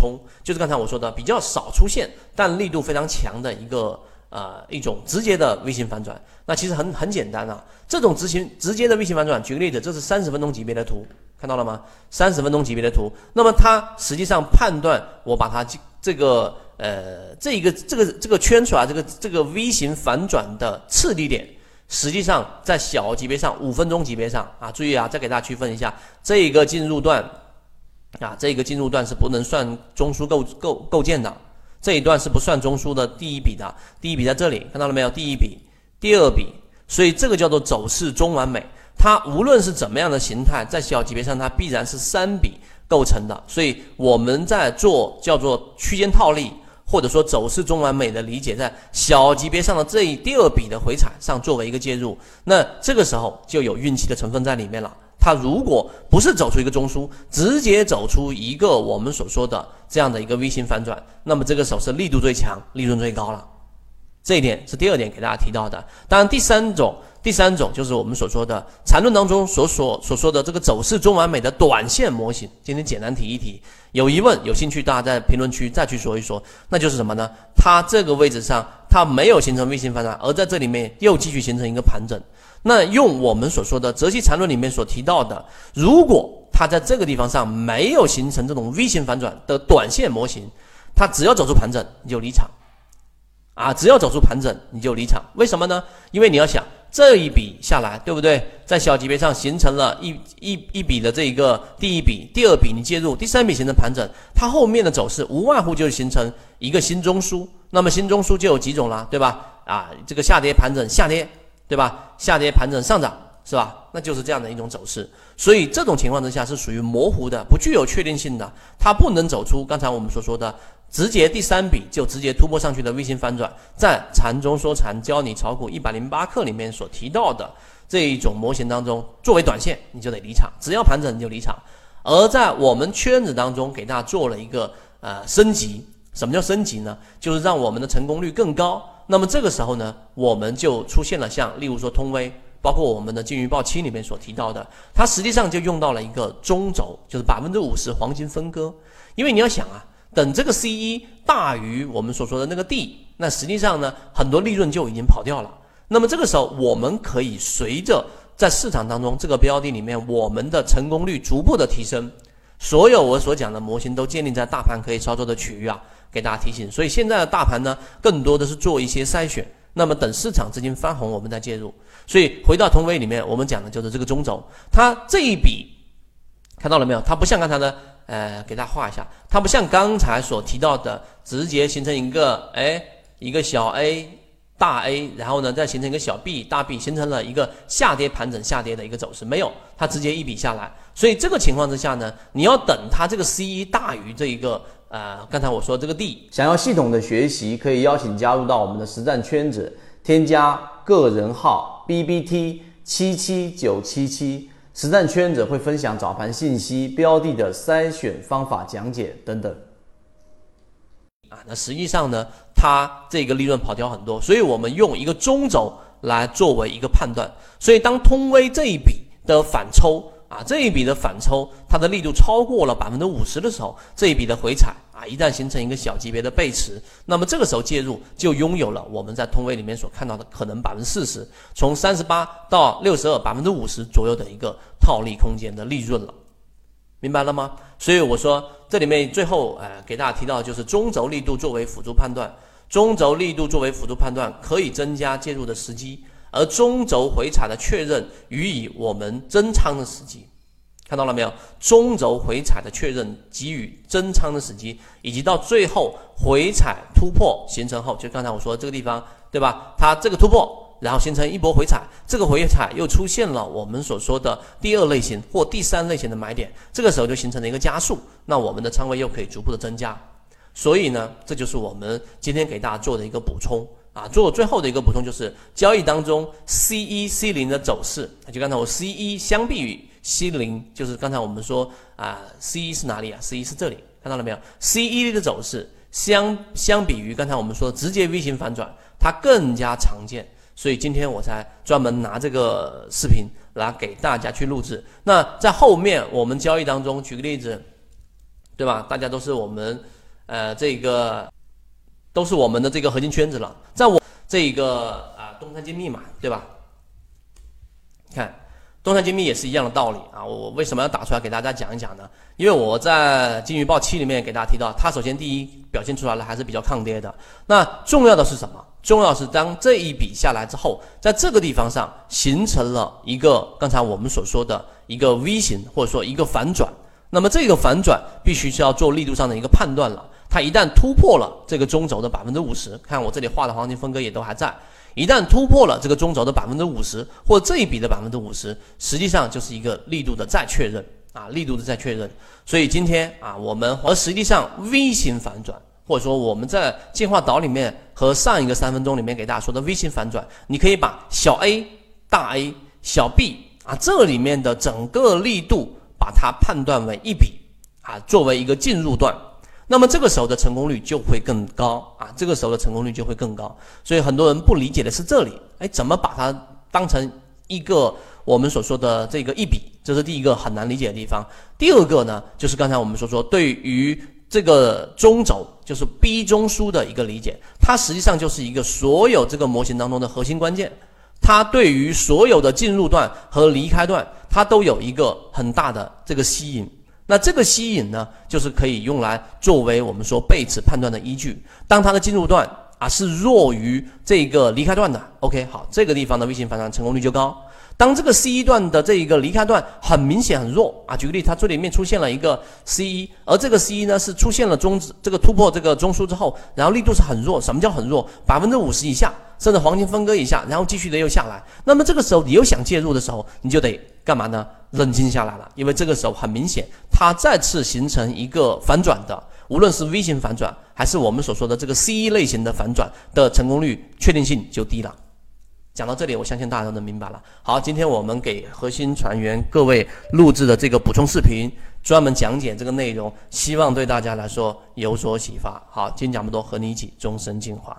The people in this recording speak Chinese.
冲，就是刚才我说的比较少出现，但力度非常强的一个呃一种直接的 V 型反转。那其实很很简单啊，这种执行直接的 V 型反转，举个例子，这是三十分钟级别的图，看到了吗？三十分钟级别的图，那么它实际上判断我把它这个呃这一个这个这个圈出来，这个这个 V 型反转的次低点。实际上，在小级别上，五分钟级别上啊，注意啊，再给大家区分一下，这个进入段啊，这个进入段是不能算中枢构构构建的，这一段是不算中枢的第一笔的，第一笔在这里看到了没有？第一笔，第二笔，所以这个叫做走势中完美，它无论是怎么样的形态，在小级别上它必然是三笔构成的，所以我们在做叫做区间套利。或者说走势中完美的理解，在小级别上的这一第二笔的回踩上作为一个介入，那这个时候就有运气的成分在里面了。它如果不是走出一个中枢，直接走出一个我们所说的这样的一个 V 型反转，那么这个时候是力度最强、利润最高了。这一点是第二点给大家提到的。当然，第三种。第三种就是我们所说的缠论当中所所所说的这个走势中完美的短线模型。今天简单提一提，有疑问有兴趣，大家在评论区再去说一说。那就是什么呢？它这个位置上它没有形成 V 型反转，而在这里面又继续形成一个盘整。那用我们所说的泽西缠论里面所提到的，如果它在这个地方上没有形成这种 V 型反转的短线模型，它只要走出盘整你就离场啊！只要走出盘整你就离场。为什么呢？因为你要想。这一笔下来，对不对？在小级别上形成了一一一笔的这一个第一笔，第二笔你介入，第三笔形成盘整，它后面的走势无外乎就是形成一个新中枢。那么新中枢就有几种了，对吧？啊，这个下跌盘整下跌，对吧？下跌盘整上涨，是吧？那就是这样的一种走势。所以这种情况之下是属于模糊的，不具有确定性的，它不能走出刚才我们所说的。直接第三笔就直接突破上去的 V 型反转，在禅中说禅教你炒股一百零八课里面所提到的这一种模型当中，作为短线你就得离场，只要盘整你就离场。而在我们圈子当中给大家做了一个呃升级，什么叫升级呢？就是让我们的成功率更高。那么这个时候呢，我们就出现了像例如说通威，包括我们的金鱼报七里面所提到的，它实际上就用到了一个中轴，就是百分之五十黄金分割。因为你要想啊。等这个 C 一大于我们所说的那个 D，那实际上呢，很多利润就已经跑掉了。那么这个时候，我们可以随着在市场当中这个标的里面，我们的成功率逐步的提升。所有我所讲的模型都建立在大盘可以操作的区域啊，给大家提醒。所以现在的大盘呢，更多的是做一些筛选。那么等市场资金翻红，我们再介入。所以回到通威里面，我们讲的就是这个中轴，它这一笔看到了没有？它不像刚才的。呃，给大家画一下，它不像刚才所提到的，直接形成一个哎，一个小 A 大 A，然后呢再形成一个小 B 大 B，形成了一个下跌盘整下跌的一个走势，没有，它直接一笔下来。所以这个情况之下呢，你要等它这个 C 一大于这一个呃，刚才我说这个 D，想要系统的学习，可以邀请加入到我们的实战圈子，添加个人号 B B T 七七九七七。实战圈子会分享早盘信息、标的的筛选方法讲解等等。啊，那实际上呢，它这个利润跑掉很多，所以我们用一个中轴来作为一个判断。所以当通威这一笔的反抽。啊，这一笔的反抽，它的力度超过了百分之五十的时候，这一笔的回踩啊，一旦形成一个小级别的背驰，那么这个时候介入就拥有了我们在通威里面所看到的可能百分之四十，从三十八到六十二，百分之五十左右的一个套利空间的利润了，明白了吗？所以我说这里面最后呃给大家提到就是中轴力度作为辅助判断，中轴力度作为辅助判断可以增加介入的时机。而中轴回踩的确认予以我们增仓的时机，看到了没有？中轴回踩的确认给予增仓的时机，以及到最后回踩突破形成后，就刚才我说这个地方，对吧？它这个突破，然后形成一波回踩，这个回踩又出现了我们所说的第二类型或第三类型的买点，这个时候就形成了一个加速，那我们的仓位又可以逐步的增加。所以呢，这就是我们今天给大家做的一个补充。啊，做最后的一个补充就是交易当中 C 一 C 零的走势，就刚才我 C 一相比于 C 零，就是刚才我们说啊，C 一是哪里啊？C 一是这里，看到了没有？C 一的走势相相比于刚才我们说直接 V 型反转，它更加常见，所以今天我才专门拿这个视频来给大家去录制。那在后面我们交易当中，举个例子。对吧？大家都是我们，呃，这个都是我们的这个核心圈子了，在我这一个啊东山精密嘛，对吧？看东山精密也是一样的道理啊。我我为什么要打出来给大家讲一讲呢？因为我在金鱼报七里面给大家提到，它首先第一表现出来了还是比较抗跌的。那重要的是什么？重要是当这一笔下来之后，在这个地方上形成了一个刚才我们所说的一个 V 型，或者说一个反转。那么这个反转必须是要做力度上的一个判断了。它一旦突破了这个中轴的百分之五十，看我这里画的黄金分割也都还在。一旦突破了这个中轴的百分之五十，或这一笔的百分之五十，实际上就是一个力度的再确认啊，力度的再确认。所以今天啊，我们和实际上 V 型反转，或者说我们在进化岛里面和上一个三分钟里面给大家说的 V 型反转，你可以把小 A、大 A、小 B 啊这里面的整个力度，把它判断为一笔啊，作为一个进入段。那么这个时候的成功率就会更高啊，这个时候的成功率就会更高。所以很多人不理解的是这里，哎，怎么把它当成一个我们所说的这个一笔？这是第一个很难理解的地方。第二个呢，就是刚才我们所说对于这个中轴，就是 B 中枢的一个理解，它实际上就是一个所有这个模型当中的核心关键。它对于所有的进入段和离开段，它都有一个很大的这个吸引。那这个吸引呢，就是可以用来作为我们说背驰判断的依据。当它的进入段啊是弱于这个离开段的，OK，好，这个地方的微型反转成功率就高。当这个 C 一段的这一个离开段很明显很弱啊，举个例，它这里面出现了一个 C 一，而这个 C 一呢是出现了中止这个突破这个中枢之后，然后力度是很弱。什么叫很弱？百分之五十以下，甚至黄金分割一下，然后继续的又下来。那么这个时候你又想介入的时候，你就得干嘛呢？冷静下来了，因为这个时候很明显，它再次形成一个反转的，无论是 V 型反转，还是我们所说的这个 C 一类型的反转的成功率确定性就低了。讲到这里，我相信大家都能明白了。好，今天我们给核心船员各位录制的这个补充视频，专门讲解这个内容，希望对大家来说有所启发。好，今天讲不多，和你一起终身进化。